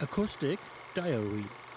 Acoustic Diary.